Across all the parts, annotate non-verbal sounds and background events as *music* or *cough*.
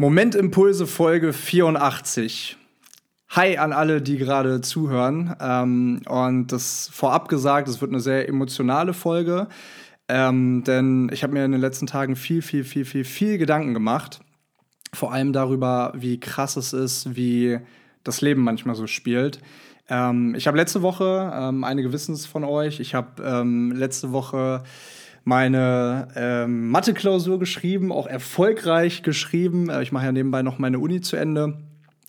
Momentimpulse Folge 84. Hi an alle, die gerade zuhören. Ähm, und das vorab gesagt, es wird eine sehr emotionale Folge, ähm, denn ich habe mir in den letzten Tagen viel, viel, viel, viel, viel Gedanken gemacht. Vor allem darüber, wie krass es ist, wie das Leben manchmal so spielt. Ähm, ich habe letzte Woche, ähm, einige wissen es von euch, ich habe ähm, letzte Woche meine ähm, Mathe-Klausur geschrieben, auch erfolgreich geschrieben. Äh, ich mache ja nebenbei noch meine Uni zu Ende.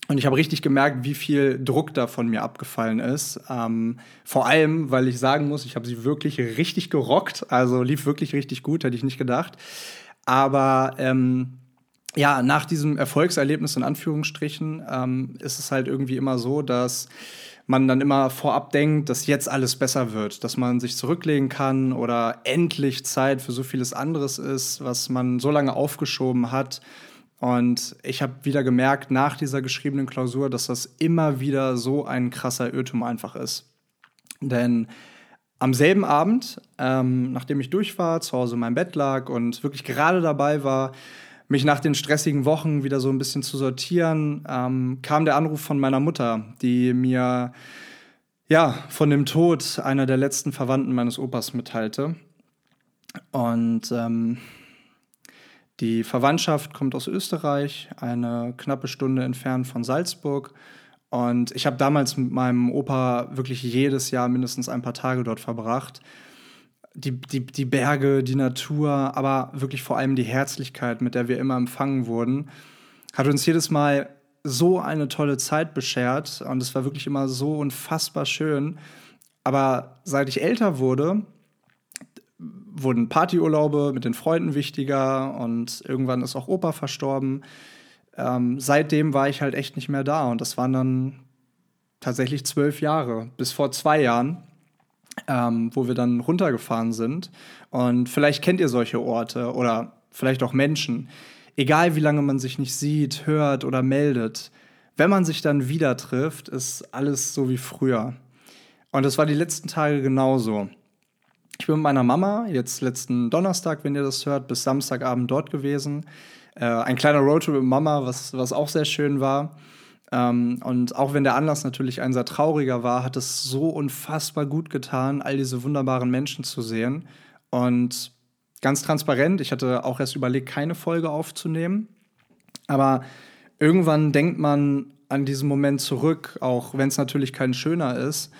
Und ich habe richtig gemerkt, wie viel Druck da von mir abgefallen ist. Ähm, vor allem, weil ich sagen muss, ich habe sie wirklich richtig gerockt. Also lief wirklich richtig gut, hätte ich nicht gedacht. Aber ähm, ja, nach diesem Erfolgserlebnis in Anführungsstrichen ähm, ist es halt irgendwie immer so, dass man dann immer vorab denkt, dass jetzt alles besser wird, dass man sich zurücklegen kann oder endlich Zeit für so vieles anderes ist, was man so lange aufgeschoben hat. Und ich habe wieder gemerkt nach dieser geschriebenen Klausur, dass das immer wieder so ein krasser Irrtum einfach ist. Denn am selben Abend, ähm, nachdem ich durch war, zu Hause in meinem Bett lag und wirklich gerade dabei war, mich nach den stressigen Wochen wieder so ein bisschen zu sortieren, ähm, kam der Anruf von meiner Mutter, die mir ja von dem Tod einer der letzten Verwandten meines Opas mitteilte. Und ähm, die Verwandtschaft kommt aus Österreich, eine knappe Stunde entfernt von Salzburg. Und ich habe damals mit meinem Opa wirklich jedes Jahr mindestens ein paar Tage dort verbracht die, die, die Berge, die Natur, aber wirklich vor allem die Herzlichkeit, mit der wir immer empfangen wurden, hat uns jedes Mal so eine tolle Zeit beschert und es war wirklich immer so unfassbar schön. Aber seit ich älter wurde, wurden Partyurlaube mit den Freunden wichtiger und irgendwann ist auch Opa verstorben. Ähm, seitdem war ich halt echt nicht mehr da und das waren dann tatsächlich zwölf Jahre. Bis vor zwei Jahren ähm, wo wir dann runtergefahren sind. Und vielleicht kennt ihr solche Orte oder vielleicht auch Menschen. Egal wie lange man sich nicht sieht, hört oder meldet, wenn man sich dann wieder trifft, ist alles so wie früher. Und das war die letzten Tage genauso. Ich bin mit meiner Mama jetzt letzten Donnerstag, wenn ihr das hört, bis Samstagabend dort gewesen. Äh, ein kleiner Roadtrip mit Mama, was, was auch sehr schön war. Ähm, und auch wenn der Anlass natürlich ein sehr trauriger war, hat es so unfassbar gut getan, all diese wunderbaren Menschen zu sehen. Und ganz transparent, ich hatte auch erst überlegt, keine Folge aufzunehmen. Aber irgendwann denkt man an diesen Moment zurück, auch wenn es natürlich kein schöner ist.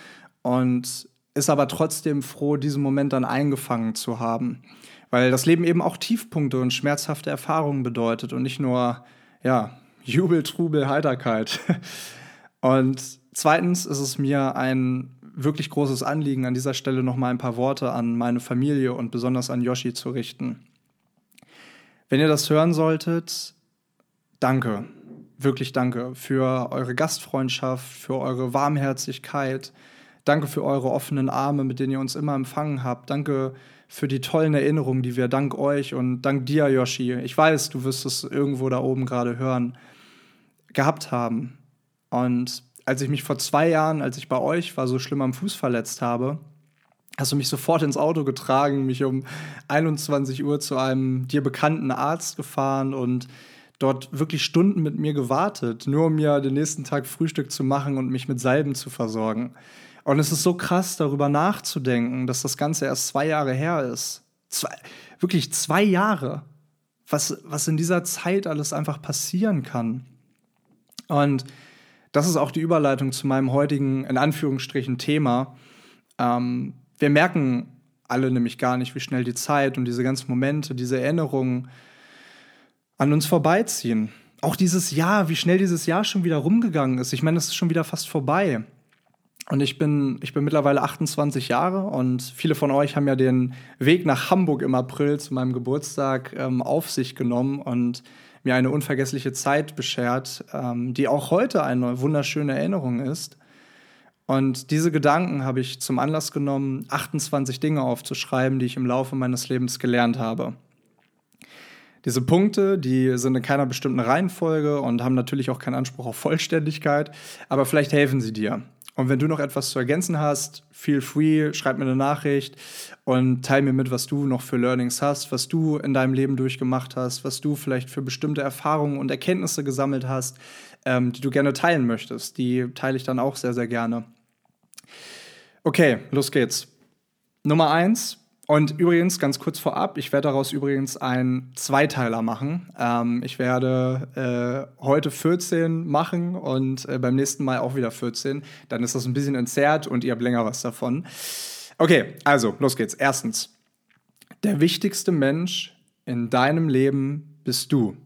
Und ist aber trotzdem froh, diesen Moment dann eingefangen zu haben. Weil das Leben eben auch Tiefpunkte und schmerzhafte Erfahrungen bedeutet und nicht nur, ja, Jubel, Trubel, Heiterkeit. *laughs* Und zweitens ist es mir ein wirklich großes Anliegen, an dieser Stelle noch mal ein paar Worte an meine Familie und besonders an Yoshi zu richten. Wenn ihr das hören solltet, danke, wirklich danke für eure Gastfreundschaft, für eure Warmherzigkeit. Danke für eure offenen Arme, mit denen ihr uns immer empfangen habt. Danke für die tollen Erinnerungen, die wir dank euch und dank dir, Yoshi, ich weiß, du wirst es irgendwo da oben gerade hören, gehabt haben. Und als ich mich vor zwei Jahren, als ich bei euch war, so schlimm am Fuß verletzt habe, hast du mich sofort ins Auto getragen, mich um 21 Uhr zu einem dir bekannten Arzt gefahren und dort wirklich Stunden mit mir gewartet, nur um mir den nächsten Tag Frühstück zu machen und mich mit Salben zu versorgen. Und es ist so krass, darüber nachzudenken, dass das Ganze erst zwei Jahre her ist. Zwei, wirklich zwei Jahre. Was, was in dieser Zeit alles einfach passieren kann. Und das ist auch die Überleitung zu meinem heutigen, in Anführungsstrichen, Thema. Ähm, wir merken alle nämlich gar nicht, wie schnell die Zeit und diese ganzen Momente, diese Erinnerungen an uns vorbeiziehen. Auch dieses Jahr, wie schnell dieses Jahr schon wieder rumgegangen ist. Ich meine, es ist schon wieder fast vorbei. Und ich bin, ich bin mittlerweile 28 Jahre und viele von euch haben ja den Weg nach Hamburg im April zu meinem Geburtstag ähm, auf sich genommen und mir eine unvergessliche Zeit beschert, ähm, die auch heute eine wunderschöne Erinnerung ist. Und diese Gedanken habe ich zum Anlass genommen, 28 Dinge aufzuschreiben, die ich im Laufe meines Lebens gelernt habe. Diese Punkte, die sind in keiner bestimmten Reihenfolge und haben natürlich auch keinen Anspruch auf Vollständigkeit, aber vielleicht helfen sie dir. Und wenn du noch etwas zu ergänzen hast, feel free, schreib mir eine Nachricht und teil mir mit, was du noch für Learnings hast, was du in deinem Leben durchgemacht hast, was du vielleicht für bestimmte Erfahrungen und Erkenntnisse gesammelt hast, ähm, die du gerne teilen möchtest. Die teile ich dann auch sehr, sehr gerne. Okay, los geht's. Nummer eins, und übrigens, ganz kurz vorab, ich werde daraus übrigens einen Zweiteiler machen. Ähm, ich werde äh, heute 14 machen und äh, beim nächsten Mal auch wieder 14. Dann ist das ein bisschen entzerrt und ihr habt länger was davon. Okay, also, los geht's. Erstens, der wichtigste Mensch in deinem Leben bist du.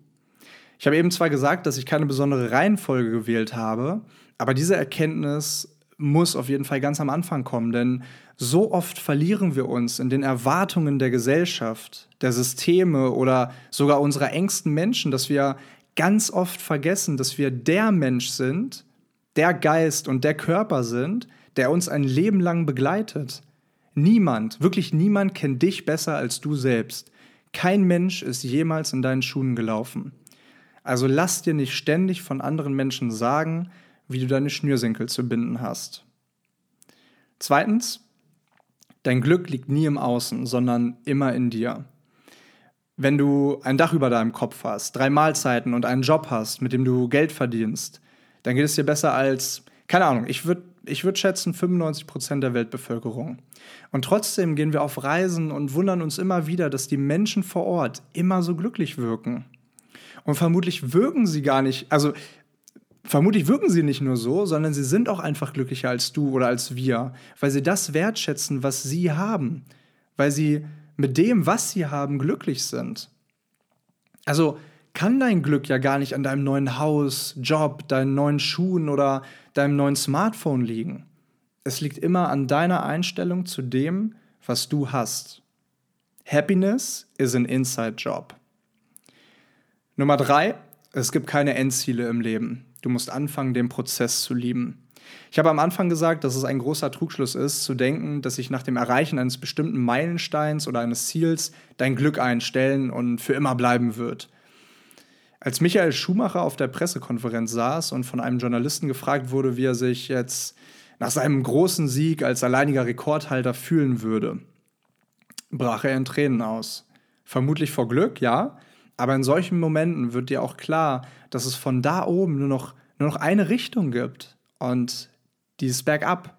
Ich habe eben zwar gesagt, dass ich keine besondere Reihenfolge gewählt habe, aber diese Erkenntnis muss auf jeden Fall ganz am Anfang kommen, denn so oft verlieren wir uns in den Erwartungen der Gesellschaft, der Systeme oder sogar unserer engsten Menschen, dass wir ganz oft vergessen, dass wir der Mensch sind, der Geist und der Körper sind, der uns ein Leben lang begleitet. Niemand, wirklich niemand kennt dich besser als du selbst. Kein Mensch ist jemals in deinen Schuhen gelaufen. Also lass dir nicht ständig von anderen Menschen sagen, wie du deine Schnürsenkel zu binden hast. Zweitens, dein Glück liegt nie im Außen, sondern immer in dir. Wenn du ein Dach über deinem Kopf hast, drei Mahlzeiten und einen Job hast, mit dem du Geld verdienst, dann geht es dir besser als, keine Ahnung, ich würde ich würd schätzen 95 Prozent der Weltbevölkerung. Und trotzdem gehen wir auf Reisen und wundern uns immer wieder, dass die Menschen vor Ort immer so glücklich wirken. Und vermutlich wirken sie gar nicht, also vermutlich wirken sie nicht nur so, sondern sie sind auch einfach glücklicher als du oder als wir, weil sie das wertschätzen, was sie haben, weil sie mit dem, was sie haben, glücklich sind. Also kann dein Glück ja gar nicht an deinem neuen Haus, Job, deinen neuen Schuhen oder deinem neuen Smartphone liegen. Es liegt immer an deiner Einstellung zu dem, was du hast. Happiness is an inside job. Nummer drei, es gibt keine Endziele im Leben. Du musst anfangen, den Prozess zu lieben. Ich habe am Anfang gesagt, dass es ein großer Trugschluss ist, zu denken, dass sich nach dem Erreichen eines bestimmten Meilensteins oder eines Ziels dein Glück einstellen und für immer bleiben wird. Als Michael Schumacher auf der Pressekonferenz saß und von einem Journalisten gefragt wurde, wie er sich jetzt nach seinem großen Sieg als alleiniger Rekordhalter fühlen würde, brach er in Tränen aus. Vermutlich vor Glück, ja, aber in solchen Momenten wird dir auch klar, dass es von da oben nur noch, nur noch eine Richtung gibt und dieses Bergab.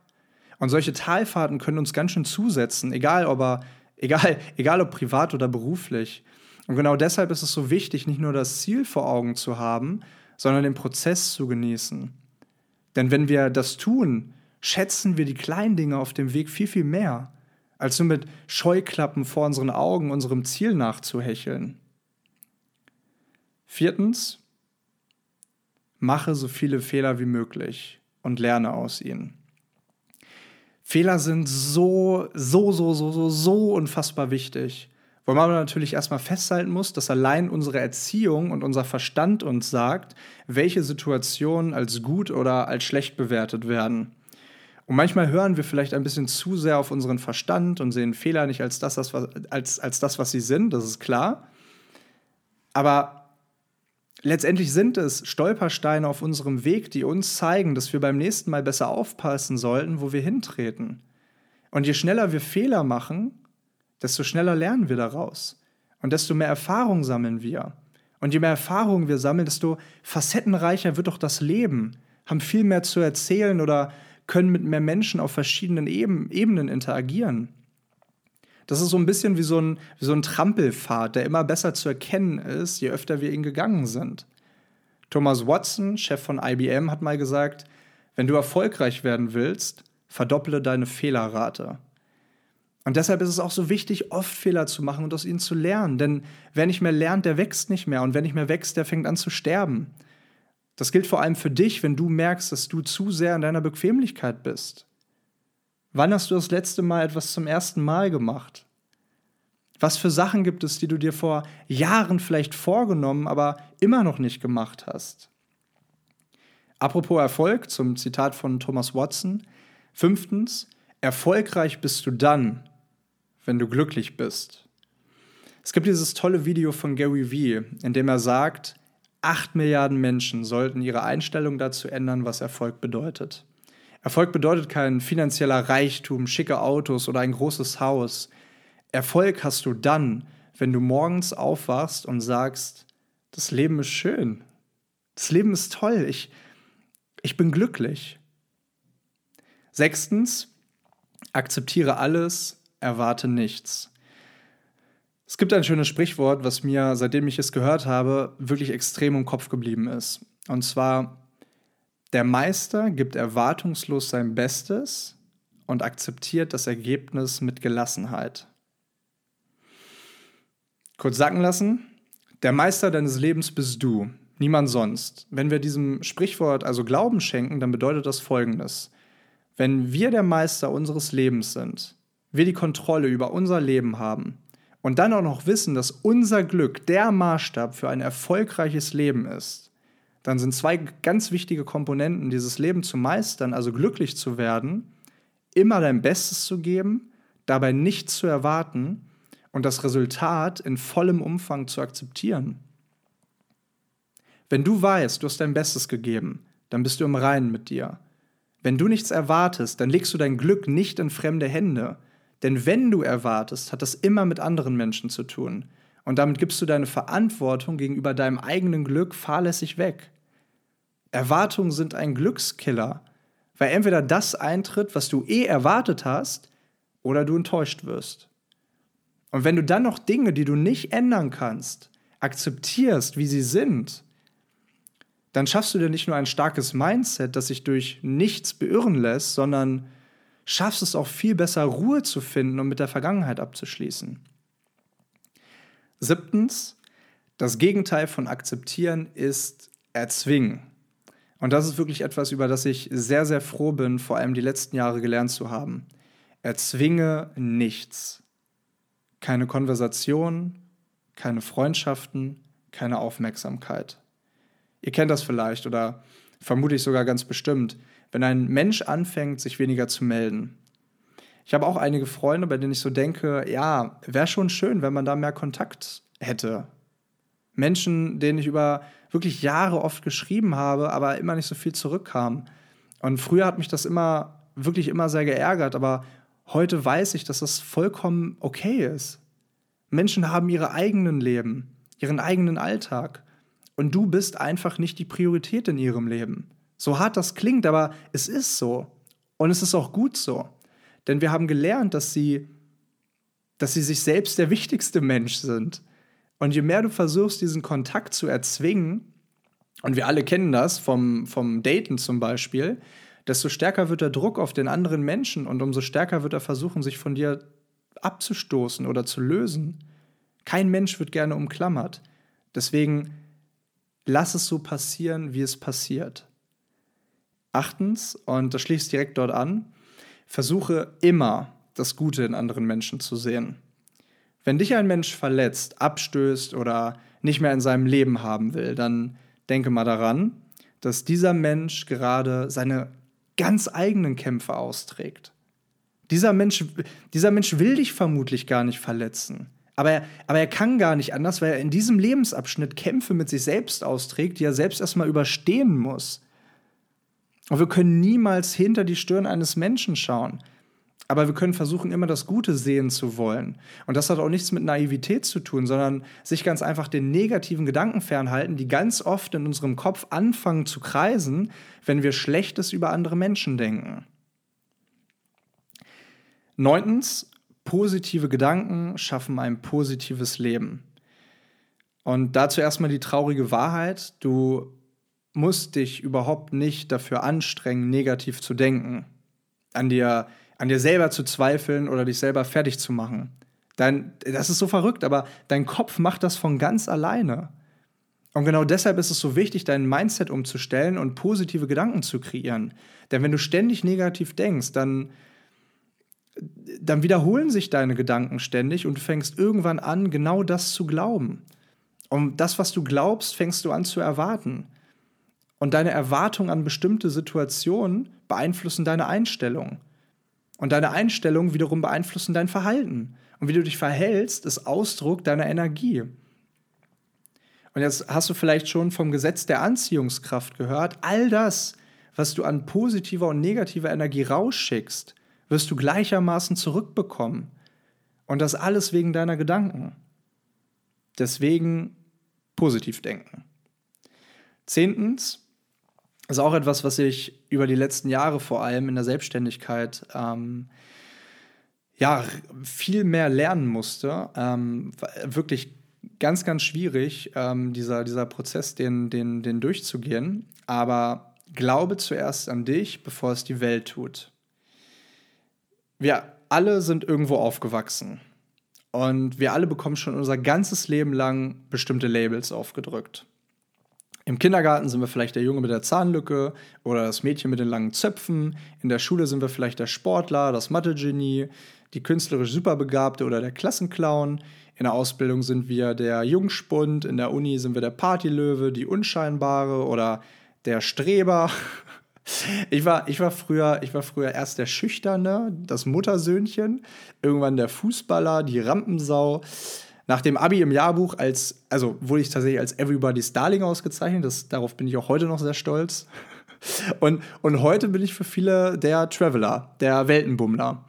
Und solche Talfahrten können uns ganz schön zusetzen, egal ob, er, egal, *laughs* egal ob privat oder beruflich. Und genau deshalb ist es so wichtig, nicht nur das Ziel vor Augen zu haben, sondern den Prozess zu genießen. Denn wenn wir das tun, schätzen wir die kleinen Dinge auf dem Weg viel, viel mehr, als nur mit Scheuklappen vor unseren Augen unserem Ziel nachzuhecheln. Viertens, mache so viele Fehler wie möglich und lerne aus ihnen. Fehler sind so, so, so, so, so, so unfassbar wichtig. Wo man natürlich erstmal festhalten muss, dass allein unsere Erziehung und unser Verstand uns sagt, welche Situationen als gut oder als schlecht bewertet werden. Und manchmal hören wir vielleicht ein bisschen zu sehr auf unseren Verstand und sehen Fehler nicht als das, als, als das was sie sind, das ist klar. Aber letztendlich sind es Stolpersteine auf unserem Weg, die uns zeigen, dass wir beim nächsten Mal besser aufpassen sollten, wo wir hintreten. Und je schneller wir Fehler machen, desto schneller lernen wir daraus. Und desto mehr Erfahrung sammeln wir. Und je mehr Erfahrung wir sammeln, desto facettenreicher wird doch das Leben, haben viel mehr zu erzählen oder können mit mehr Menschen auf verschiedenen Ebenen interagieren. Das ist so ein bisschen wie so ein, wie so ein Trampelpfad, der immer besser zu erkennen ist, je öfter wir ihn gegangen sind. Thomas Watson, Chef von IBM, hat mal gesagt, wenn du erfolgreich werden willst, verdopple deine Fehlerrate. Und deshalb ist es auch so wichtig, oft Fehler zu machen und aus ihnen zu lernen. Denn wer nicht mehr lernt, der wächst nicht mehr. Und wer nicht mehr wächst, der fängt an zu sterben. Das gilt vor allem für dich, wenn du merkst, dass du zu sehr in deiner Bequemlichkeit bist. Wann hast du das letzte Mal etwas zum ersten Mal gemacht? Was für Sachen gibt es, die du dir vor Jahren vielleicht vorgenommen, aber immer noch nicht gemacht hast? Apropos Erfolg, zum Zitat von Thomas Watson. Fünftens, erfolgreich bist du dann, wenn du glücklich bist. Es gibt dieses tolle Video von Gary Vee, in dem er sagt, acht Milliarden Menschen sollten ihre Einstellung dazu ändern, was Erfolg bedeutet. Erfolg bedeutet kein finanzieller Reichtum, schicke Autos oder ein großes Haus. Erfolg hast du dann, wenn du morgens aufwachst und sagst, das Leben ist schön, das Leben ist toll, ich, ich bin glücklich. Sechstens, akzeptiere alles, erwarte nichts. Es gibt ein schönes Sprichwort, was mir, seitdem ich es gehört habe, wirklich extrem im Kopf geblieben ist. Und zwar, der Meister gibt erwartungslos sein Bestes und akzeptiert das Ergebnis mit Gelassenheit. Kurz sacken lassen. Der Meister deines Lebens bist du, niemand sonst. Wenn wir diesem Sprichwort also Glauben schenken, dann bedeutet das Folgendes. Wenn wir der Meister unseres Lebens sind, wir die Kontrolle über unser Leben haben und dann auch noch wissen, dass unser Glück der Maßstab für ein erfolgreiches Leben ist, dann sind zwei ganz wichtige Komponenten, dieses Leben zu meistern, also glücklich zu werden, immer dein Bestes zu geben, dabei nichts zu erwarten und das Resultat in vollem Umfang zu akzeptieren. Wenn du weißt, du hast dein Bestes gegeben, dann bist du im Reinen mit dir. Wenn du nichts erwartest, dann legst du dein Glück nicht in fremde Hände. Denn wenn du erwartest, hat das immer mit anderen Menschen zu tun. Und damit gibst du deine Verantwortung gegenüber deinem eigenen Glück fahrlässig weg. Erwartungen sind ein Glückskiller, weil entweder das eintritt, was du eh erwartet hast, oder du enttäuscht wirst. Und wenn du dann noch Dinge, die du nicht ändern kannst, akzeptierst, wie sie sind, dann schaffst du dir nicht nur ein starkes Mindset, das sich durch nichts beirren lässt, sondern schaffst es auch viel besser, Ruhe zu finden und mit der Vergangenheit abzuschließen. Siebtens, das Gegenteil von akzeptieren ist erzwingen. Und das ist wirklich etwas, über das ich sehr, sehr froh bin, vor allem die letzten Jahre gelernt zu haben. Erzwinge nichts. Keine Konversation, keine Freundschaften, keine Aufmerksamkeit. Ihr kennt das vielleicht oder vermute ich sogar ganz bestimmt, wenn ein Mensch anfängt, sich weniger zu melden. Ich habe auch einige Freunde, bei denen ich so denke, ja, wäre schon schön, wenn man da mehr Kontakt hätte. Menschen, denen ich über wirklich Jahre oft geschrieben habe, aber immer nicht so viel zurückkam. Und früher hat mich das immer, wirklich immer sehr geärgert, aber heute weiß ich, dass das vollkommen okay ist. Menschen haben ihre eigenen Leben, ihren eigenen Alltag. Und du bist einfach nicht die Priorität in ihrem Leben. So hart das klingt, aber es ist so. Und es ist auch gut so. Denn wir haben gelernt, dass sie, dass sie sich selbst der wichtigste Mensch sind. Und je mehr du versuchst, diesen Kontakt zu erzwingen, und wir alle kennen das vom, vom Daten zum Beispiel, desto stärker wird der Druck auf den anderen Menschen und umso stärker wird er versuchen, sich von dir abzustoßen oder zu lösen. Kein Mensch wird gerne umklammert. Deswegen lass es so passieren, wie es passiert. Achtens, und das schließt direkt dort an, versuche immer das Gute in anderen Menschen zu sehen. Wenn dich ein Mensch verletzt, abstößt oder nicht mehr in seinem Leben haben will, dann denke mal daran, dass dieser Mensch gerade seine ganz eigenen Kämpfe austrägt. Dieser Mensch, dieser Mensch will dich vermutlich gar nicht verletzen. Aber er, aber er kann gar nicht anders, weil er in diesem Lebensabschnitt Kämpfe mit sich selbst austrägt, die er selbst erstmal überstehen muss. Und wir können niemals hinter die Stirn eines Menschen schauen. Aber wir können versuchen, immer das Gute sehen zu wollen. Und das hat auch nichts mit Naivität zu tun, sondern sich ganz einfach den negativen Gedanken fernhalten, die ganz oft in unserem Kopf anfangen zu kreisen, wenn wir Schlechtes über andere Menschen denken. Neuntens, positive Gedanken schaffen ein positives Leben. Und dazu erstmal die traurige Wahrheit, du musst dich überhaupt nicht dafür anstrengen, negativ zu denken, an dir, an dir selber zu zweifeln oder dich selber fertig zu machen. Dein, das ist so verrückt, aber dein Kopf macht das von ganz alleine. Und genau deshalb ist es so wichtig, dein Mindset umzustellen und positive Gedanken zu kreieren. Denn wenn du ständig negativ denkst, dann dann wiederholen sich deine Gedanken ständig und du fängst irgendwann an, genau das zu glauben. Und das, was du glaubst, fängst du an zu erwarten. Und deine Erwartungen an bestimmte Situationen beeinflussen deine Einstellung. Und deine Einstellung wiederum beeinflussen dein Verhalten. Und wie du dich verhältst, ist Ausdruck deiner Energie. Und jetzt hast du vielleicht schon vom Gesetz der Anziehungskraft gehört. All das, was du an positiver und negativer Energie rausschickst, wirst du gleichermaßen zurückbekommen. Und das alles wegen deiner Gedanken. Deswegen positiv denken. Zehntens, ist auch etwas, was ich über die letzten Jahre vor allem in der Selbstständigkeit ähm, ja, viel mehr lernen musste. Ähm, wirklich ganz, ganz schwierig, ähm, dieser, dieser Prozess, den, den, den durchzugehen. Aber glaube zuerst an dich, bevor es die Welt tut. Wir alle sind irgendwo aufgewachsen. Und wir alle bekommen schon unser ganzes Leben lang bestimmte Labels aufgedrückt. Im Kindergarten sind wir vielleicht der Junge mit der Zahnlücke oder das Mädchen mit den langen Zöpfen. In der Schule sind wir vielleicht der Sportler, das Mathe-Genie, die künstlerisch Superbegabte oder der Klassenclown. In der Ausbildung sind wir der Jungspund, in der Uni sind wir der Partylöwe, die Unscheinbare oder der Streber. *laughs* Ich war, ich, war früher, ich war früher erst der Schüchterne, das Muttersöhnchen, irgendwann der Fußballer, die Rampensau. Nach dem Abi im Jahrbuch als, also wurde ich tatsächlich als Everybody's Darling ausgezeichnet. Das, darauf bin ich auch heute noch sehr stolz. Und, und heute bin ich für viele der Traveler, der Weltenbummler.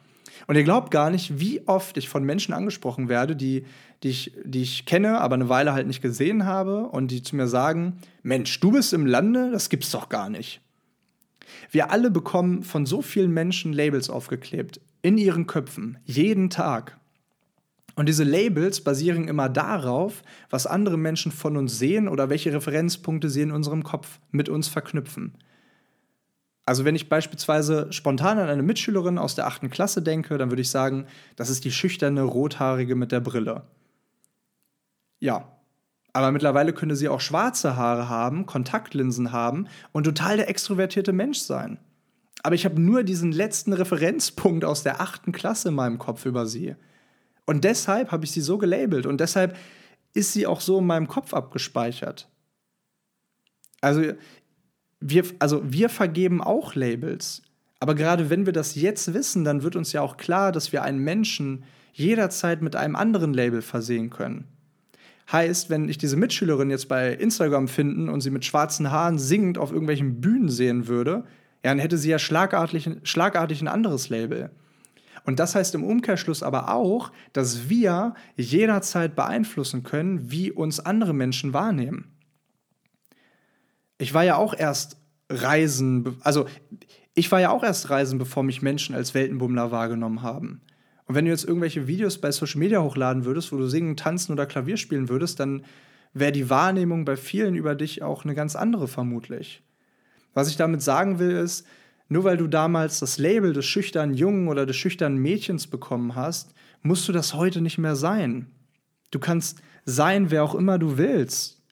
Und ihr glaubt gar nicht, wie oft ich von Menschen angesprochen werde, die, die, ich, die ich kenne, aber eine Weile halt nicht gesehen habe und die zu mir sagen: Mensch, du bist im Lande, das gibt's doch gar nicht. Wir alle bekommen von so vielen Menschen Labels aufgeklebt, in ihren Köpfen, jeden Tag. Und diese Labels basieren immer darauf, was andere Menschen von uns sehen oder welche Referenzpunkte sie in unserem Kopf mit uns verknüpfen. Also wenn ich beispielsweise spontan an eine Mitschülerin aus der achten Klasse denke, dann würde ich sagen, das ist die schüchterne Rothaarige mit der Brille. Ja, aber mittlerweile könnte sie auch schwarze Haare haben, Kontaktlinsen haben und total der extrovertierte Mensch sein. Aber ich habe nur diesen letzten Referenzpunkt aus der achten Klasse in meinem Kopf über sie. Und deshalb habe ich sie so gelabelt und deshalb ist sie auch so in meinem Kopf abgespeichert. Also wir, also wir vergeben auch Labels. Aber gerade wenn wir das jetzt wissen, dann wird uns ja auch klar, dass wir einen Menschen jederzeit mit einem anderen Label versehen können. Heißt, wenn ich diese Mitschülerin jetzt bei Instagram finden und sie mit schwarzen Haaren singend auf irgendwelchen Bühnen sehen würde, ja, dann hätte sie ja schlagartig, schlagartig ein anderes Label. Und das heißt im Umkehrschluss aber auch, dass wir jederzeit beeinflussen können, wie uns andere Menschen wahrnehmen. Ich war ja auch erst Reisen, also ich war ja auch erst Reisen, bevor mich Menschen als Weltenbummler wahrgenommen haben. Und wenn du jetzt irgendwelche Videos bei Social Media hochladen würdest, wo du singen, tanzen oder Klavier spielen würdest, dann wäre die Wahrnehmung bei vielen über dich auch eine ganz andere vermutlich. Was ich damit sagen will, ist, nur weil du damals das Label des schüchternen Jungen oder des schüchternen Mädchens bekommen hast, musst du das heute nicht mehr sein. Du kannst sein, wer auch immer du willst.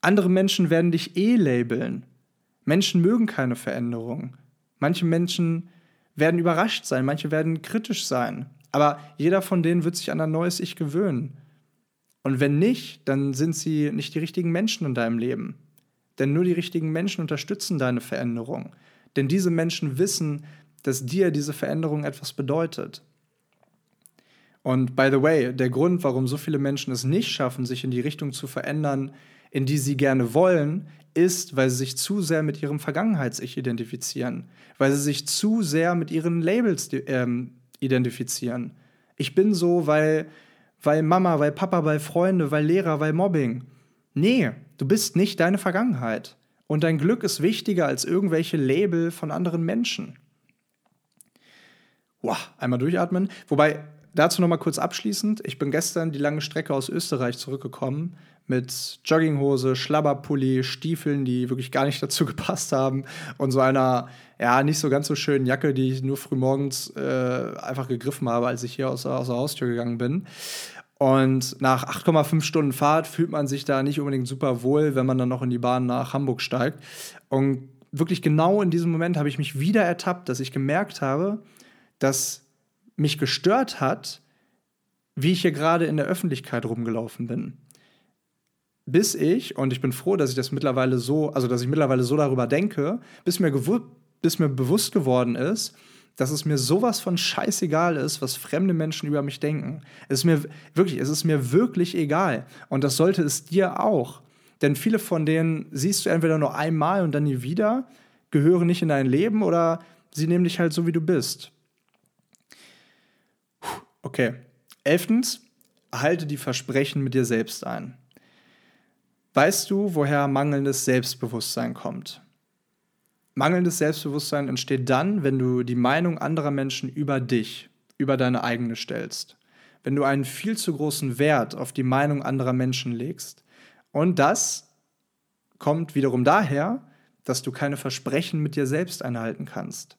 Andere Menschen werden dich eh labeln. Menschen mögen keine Veränderung. Manche Menschen werden überrascht sein, manche werden kritisch sein. Aber jeder von denen wird sich an ein neues Ich gewöhnen. Und wenn nicht, dann sind sie nicht die richtigen Menschen in deinem Leben. Denn nur die richtigen Menschen unterstützen deine Veränderung. Denn diese Menschen wissen, dass dir diese Veränderung etwas bedeutet. Und by the way, der Grund, warum so viele Menschen es nicht schaffen, sich in die Richtung zu verändern, in die sie gerne wollen, ist, weil sie sich zu sehr mit ihrem Vergangenheits-Ich identifizieren, weil sie sich zu sehr mit ihren Labels ähm, identifizieren. Ich bin so, weil, weil Mama, weil Papa, weil Freunde, weil Lehrer, weil Mobbing. Nee, du bist nicht deine Vergangenheit. Und dein Glück ist wichtiger als irgendwelche Label von anderen Menschen. Wow, einmal durchatmen. Wobei, dazu noch mal kurz abschließend. Ich bin gestern die lange Strecke aus Österreich zurückgekommen mit Jogginghose, Schlabberpulli, Stiefeln, die wirklich gar nicht *laughs* dazu gepasst haben und so einer, ja, nicht so ganz so schönen Jacke, die ich nur frühmorgens äh, einfach gegriffen habe, als ich hier aus, aus der Haustür gegangen bin. Und nach 8,5 Stunden Fahrt fühlt man sich da nicht unbedingt super wohl, wenn man dann noch in die Bahn nach Hamburg steigt. Und wirklich genau in diesem Moment habe ich mich wieder ertappt, dass ich gemerkt habe, dass mich gestört hat, wie ich hier gerade in der Öffentlichkeit rumgelaufen bin. Bis ich, und ich bin froh, dass ich das mittlerweile so, also dass ich mittlerweile so darüber denke, bis mir, bis mir bewusst geworden ist, dass es mir sowas von scheißegal ist, was fremde Menschen über mich denken. Es ist mir wirklich, es ist mir wirklich egal. Und das sollte es dir auch. Denn viele von denen siehst du entweder nur einmal und dann nie wieder. gehören nicht in dein Leben oder sie nehmen dich halt so, wie du bist. Okay. Elftens, halte die Versprechen mit dir selbst ein. Weißt du, woher mangelndes Selbstbewusstsein kommt? Mangelndes Selbstbewusstsein entsteht dann, wenn du die Meinung anderer Menschen über dich, über deine eigene stellst. Wenn du einen viel zu großen Wert auf die Meinung anderer Menschen legst. Und das kommt wiederum daher, dass du keine Versprechen mit dir selbst einhalten kannst.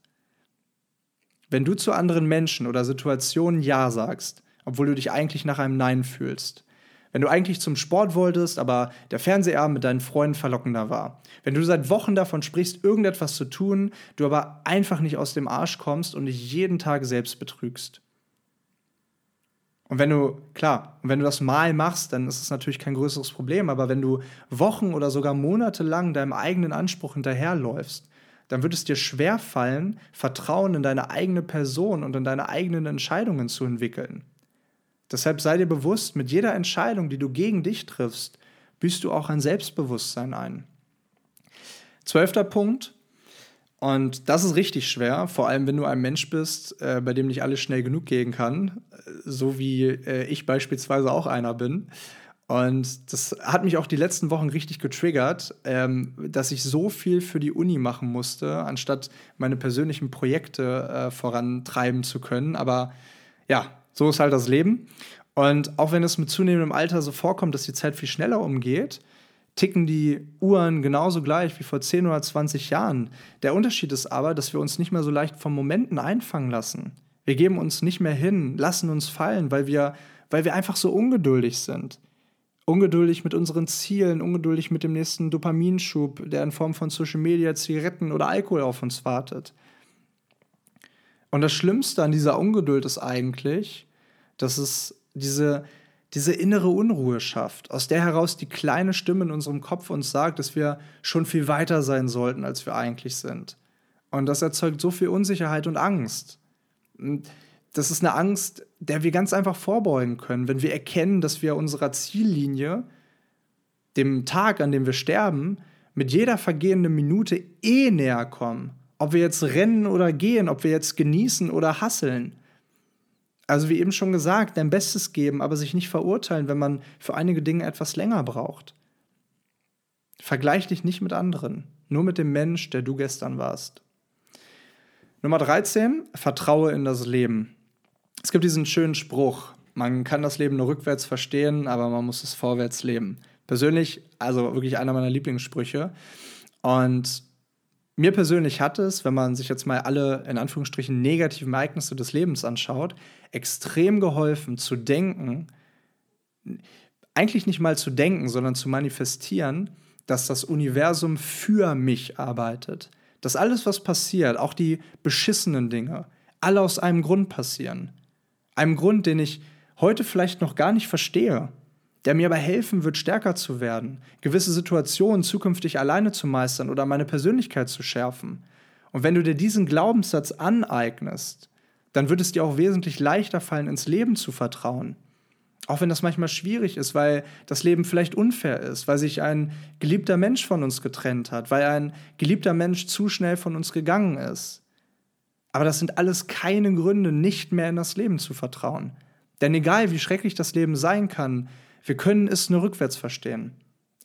Wenn du zu anderen Menschen oder Situationen Ja sagst, obwohl du dich eigentlich nach einem Nein fühlst, wenn du eigentlich zum Sport wolltest, aber der Fernsehabend mit deinen Freunden verlockender war. Wenn du seit Wochen davon sprichst, irgendetwas zu tun, du aber einfach nicht aus dem Arsch kommst und dich jeden Tag selbst betrügst. Und wenn du, klar, wenn du das mal machst, dann ist es natürlich kein größeres Problem, aber wenn du Wochen oder sogar Monate lang deinem eigenen Anspruch hinterherläufst, dann wird es dir schwer fallen, Vertrauen in deine eigene Person und in deine eigenen Entscheidungen zu entwickeln. Deshalb sei dir bewusst, mit jeder Entscheidung, die du gegen dich triffst, büßt du auch ein Selbstbewusstsein ein. Zwölfter Punkt, und das ist richtig schwer, vor allem wenn du ein Mensch bist, äh, bei dem nicht alles schnell genug gehen kann, so wie äh, ich beispielsweise auch einer bin. Und das hat mich auch die letzten Wochen richtig getriggert, ähm, dass ich so viel für die Uni machen musste, anstatt meine persönlichen Projekte äh, vorantreiben zu können. Aber ja, so ist halt das Leben. Und auch wenn es mit zunehmendem Alter so vorkommt, dass die Zeit viel schneller umgeht, ticken die Uhren genauso gleich wie vor 10 oder 20 Jahren. Der Unterschied ist aber, dass wir uns nicht mehr so leicht von Momenten einfangen lassen. Wir geben uns nicht mehr hin, lassen uns fallen, weil wir, weil wir einfach so ungeduldig sind. Ungeduldig mit unseren Zielen, ungeduldig mit dem nächsten Dopaminschub, der in Form von Social Media, Zigaretten oder Alkohol auf uns wartet. Und das Schlimmste an dieser Ungeduld ist eigentlich, dass es diese, diese innere Unruhe schafft, aus der heraus die kleine Stimme in unserem Kopf uns sagt, dass wir schon viel weiter sein sollten, als wir eigentlich sind. Und das erzeugt so viel Unsicherheit und Angst. Und das ist eine Angst, der wir ganz einfach vorbeugen können, wenn wir erkennen, dass wir unserer Ziellinie, dem Tag, an dem wir sterben, mit jeder vergehenden Minute eh näher kommen. Ob wir jetzt rennen oder gehen, ob wir jetzt genießen oder hasseln also wie eben schon gesagt, dein Bestes geben, aber sich nicht verurteilen, wenn man für einige Dinge etwas länger braucht. Vergleich dich nicht mit anderen, nur mit dem Mensch, der du gestern warst. Nummer 13, vertraue in das Leben. Es gibt diesen schönen Spruch, man kann das Leben nur rückwärts verstehen, aber man muss es vorwärts leben. Persönlich, also wirklich einer meiner Lieblingssprüche. Und mir persönlich hat es, wenn man sich jetzt mal alle in Anführungsstrichen negativen Ereignisse des Lebens anschaut, extrem geholfen zu denken, eigentlich nicht mal zu denken, sondern zu manifestieren, dass das Universum für mich arbeitet. Dass alles, was passiert, auch die beschissenen Dinge, alle aus einem Grund passieren. Einem Grund, den ich heute vielleicht noch gar nicht verstehe der mir aber helfen wird, stärker zu werden, gewisse Situationen zukünftig alleine zu meistern oder meine Persönlichkeit zu schärfen. Und wenn du dir diesen Glaubenssatz aneignest, dann wird es dir auch wesentlich leichter fallen, ins Leben zu vertrauen. Auch wenn das manchmal schwierig ist, weil das Leben vielleicht unfair ist, weil sich ein geliebter Mensch von uns getrennt hat, weil ein geliebter Mensch zu schnell von uns gegangen ist. Aber das sind alles keine Gründe, nicht mehr in das Leben zu vertrauen. Denn egal wie schrecklich das Leben sein kann, wir können es nur rückwärts verstehen.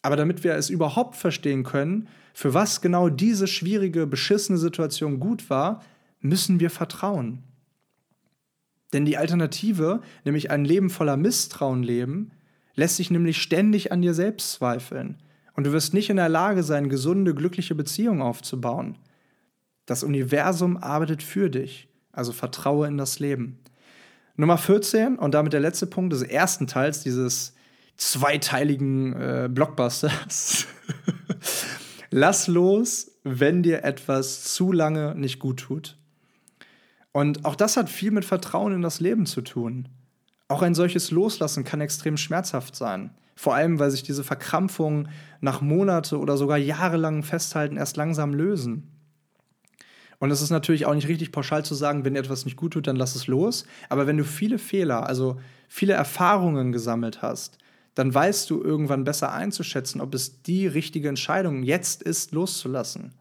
Aber damit wir es überhaupt verstehen können, für was genau diese schwierige, beschissene Situation gut war, müssen wir vertrauen. Denn die Alternative, nämlich ein Leben voller Misstrauen leben, lässt sich nämlich ständig an dir selbst zweifeln. Und du wirst nicht in der Lage sein, gesunde, glückliche Beziehungen aufzubauen. Das Universum arbeitet für dich, also vertraue in das Leben. Nummer 14 und damit der letzte Punkt des ersten Teils dieses zweiteiligen äh, Blockbusters. *laughs* Lass los, wenn dir etwas zu lange nicht gut tut. Und auch das hat viel mit Vertrauen in das Leben zu tun. Auch ein solches Loslassen kann extrem schmerzhaft sein. Vor allem, weil sich diese Verkrampfungen nach Monate oder sogar jahrelangem Festhalten erst langsam lösen. Und es ist natürlich auch nicht richtig pauschal zu sagen, wenn dir etwas nicht gut tut, dann lass es los. Aber wenn du viele Fehler, also viele Erfahrungen gesammelt hast, dann weißt du irgendwann besser einzuschätzen, ob es die richtige Entscheidung jetzt ist, loszulassen.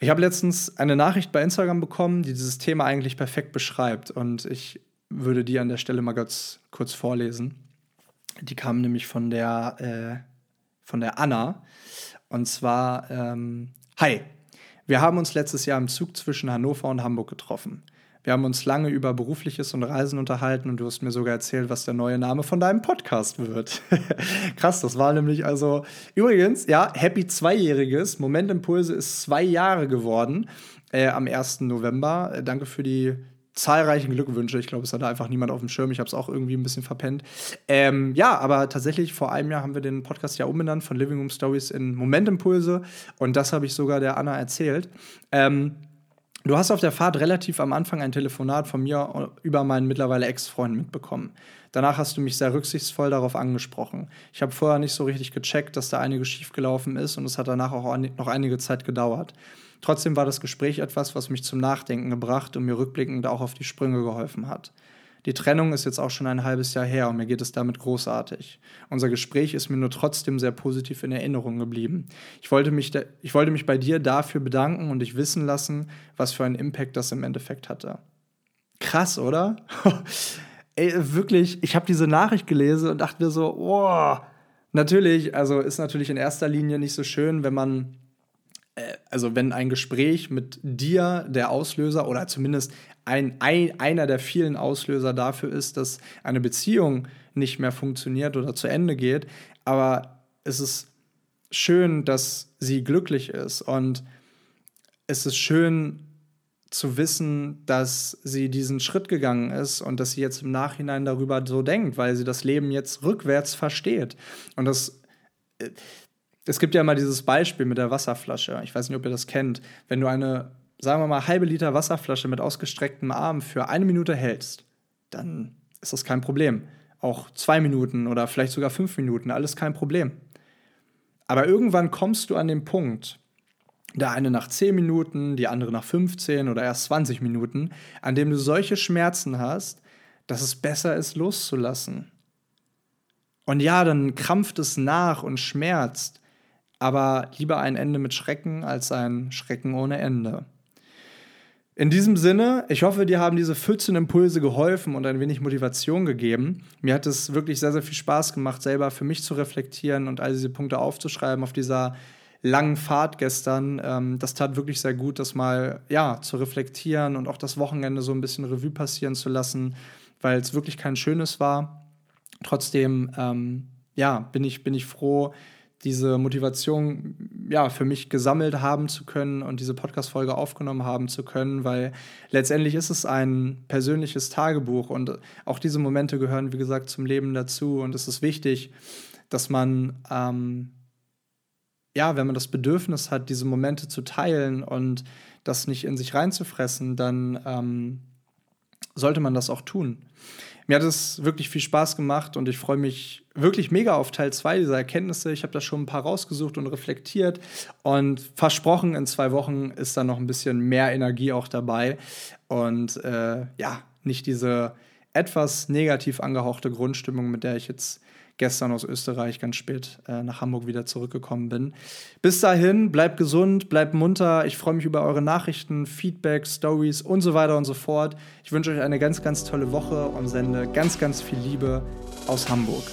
Ich habe letztens eine Nachricht bei Instagram bekommen, die dieses Thema eigentlich perfekt beschreibt. Und ich würde die an der Stelle mal ganz kurz vorlesen. Die kam nämlich von der, äh, von der Anna. Und zwar, ähm, hi, wir haben uns letztes Jahr im Zug zwischen Hannover und Hamburg getroffen. Wir haben uns lange über berufliches und Reisen unterhalten und du hast mir sogar erzählt, was der neue Name von deinem Podcast wird. *laughs* Krass, das war nämlich also übrigens, ja, Happy Zweijähriges. Momentimpulse ist zwei Jahre geworden äh, am 1. November. Äh, danke für die zahlreichen Glückwünsche. Ich glaube, es hatte einfach niemand auf dem Schirm. Ich habe es auch irgendwie ein bisschen verpennt. Ähm, ja, aber tatsächlich vor einem Jahr haben wir den Podcast ja umbenannt von Living Room Stories in Momentimpulse. Und das habe ich sogar der Anna erzählt. Ähm, du hast auf der Fahrt relativ am Anfang ein Telefonat von mir über meinen mittlerweile Ex-Freund mitbekommen. Danach hast du mich sehr rücksichtsvoll darauf angesprochen. Ich habe vorher nicht so richtig gecheckt, dass da einiges schiefgelaufen ist und es hat danach auch noch einige Zeit gedauert. Trotzdem war das Gespräch etwas, was mich zum Nachdenken gebracht und mir rückblickend auch auf die Sprünge geholfen hat. Die Trennung ist jetzt auch schon ein halbes Jahr her und mir geht es damit großartig. Unser Gespräch ist mir nur trotzdem sehr positiv in Erinnerung geblieben. Ich wollte mich, ich wollte mich bei dir dafür bedanken und dich wissen lassen, was für einen Impact das im Endeffekt hatte. Krass, oder? *laughs* Ey, wirklich, ich habe diese Nachricht gelesen und dachte mir so, oh, natürlich, also ist natürlich in erster Linie nicht so schön, wenn man also wenn ein Gespräch mit dir der Auslöser oder zumindest ein, ein, einer der vielen Auslöser dafür ist, dass eine Beziehung nicht mehr funktioniert oder zu Ende geht, aber es ist schön, dass sie glücklich ist und es ist schön zu wissen, dass sie diesen Schritt gegangen ist und dass sie jetzt im Nachhinein darüber so denkt, weil sie das Leben jetzt rückwärts versteht. Und das äh, es gibt ja mal dieses Beispiel mit der Wasserflasche. Ich weiß nicht, ob ihr das kennt. Wenn du eine, sagen wir mal, halbe Liter Wasserflasche mit ausgestrecktem Arm für eine Minute hältst, dann ist das kein Problem. Auch zwei Minuten oder vielleicht sogar fünf Minuten, alles kein Problem. Aber irgendwann kommst du an den Punkt, der eine nach 10 Minuten, die andere nach 15 oder erst 20 Minuten, an dem du solche Schmerzen hast, dass es besser ist, loszulassen. Und ja, dann krampft es nach und schmerzt, aber lieber ein Ende mit Schrecken als ein Schrecken ohne Ende. In diesem Sinne, ich hoffe, dir haben diese 14 Impulse geholfen und ein wenig Motivation gegeben. Mir hat es wirklich sehr, sehr viel Spaß gemacht, selber für mich zu reflektieren und all diese Punkte aufzuschreiben auf dieser langen Fahrt gestern. Ähm, das tat wirklich sehr gut, das mal ja, zu reflektieren und auch das Wochenende so ein bisschen Revue passieren zu lassen, weil es wirklich kein schönes war. Trotzdem ähm, ja, bin, ich, bin ich froh, diese Motivation ja für mich gesammelt haben zu können und diese Podcast-Folge aufgenommen haben zu können, weil letztendlich ist es ein persönliches Tagebuch und auch diese Momente gehören, wie gesagt, zum Leben dazu und es ist wichtig, dass man ähm, ja, wenn man das Bedürfnis hat, diese Momente zu teilen und das nicht in sich reinzufressen, dann ähm, sollte man das auch tun. Mir hat es wirklich viel Spaß gemacht und ich freue mich wirklich mega auf Teil 2 dieser Erkenntnisse. Ich habe da schon ein paar rausgesucht und reflektiert und versprochen, in zwei Wochen ist da noch ein bisschen mehr Energie auch dabei und äh, ja, nicht diese etwas negativ angehauchte Grundstimmung, mit der ich jetzt gestern aus Österreich ganz spät äh, nach Hamburg wieder zurückgekommen bin. Bis dahin, bleibt gesund, bleibt munter. Ich freue mich über eure Nachrichten, Feedback, Stories und so weiter und so fort. Ich wünsche euch eine ganz, ganz tolle Woche und sende ganz, ganz viel Liebe aus Hamburg.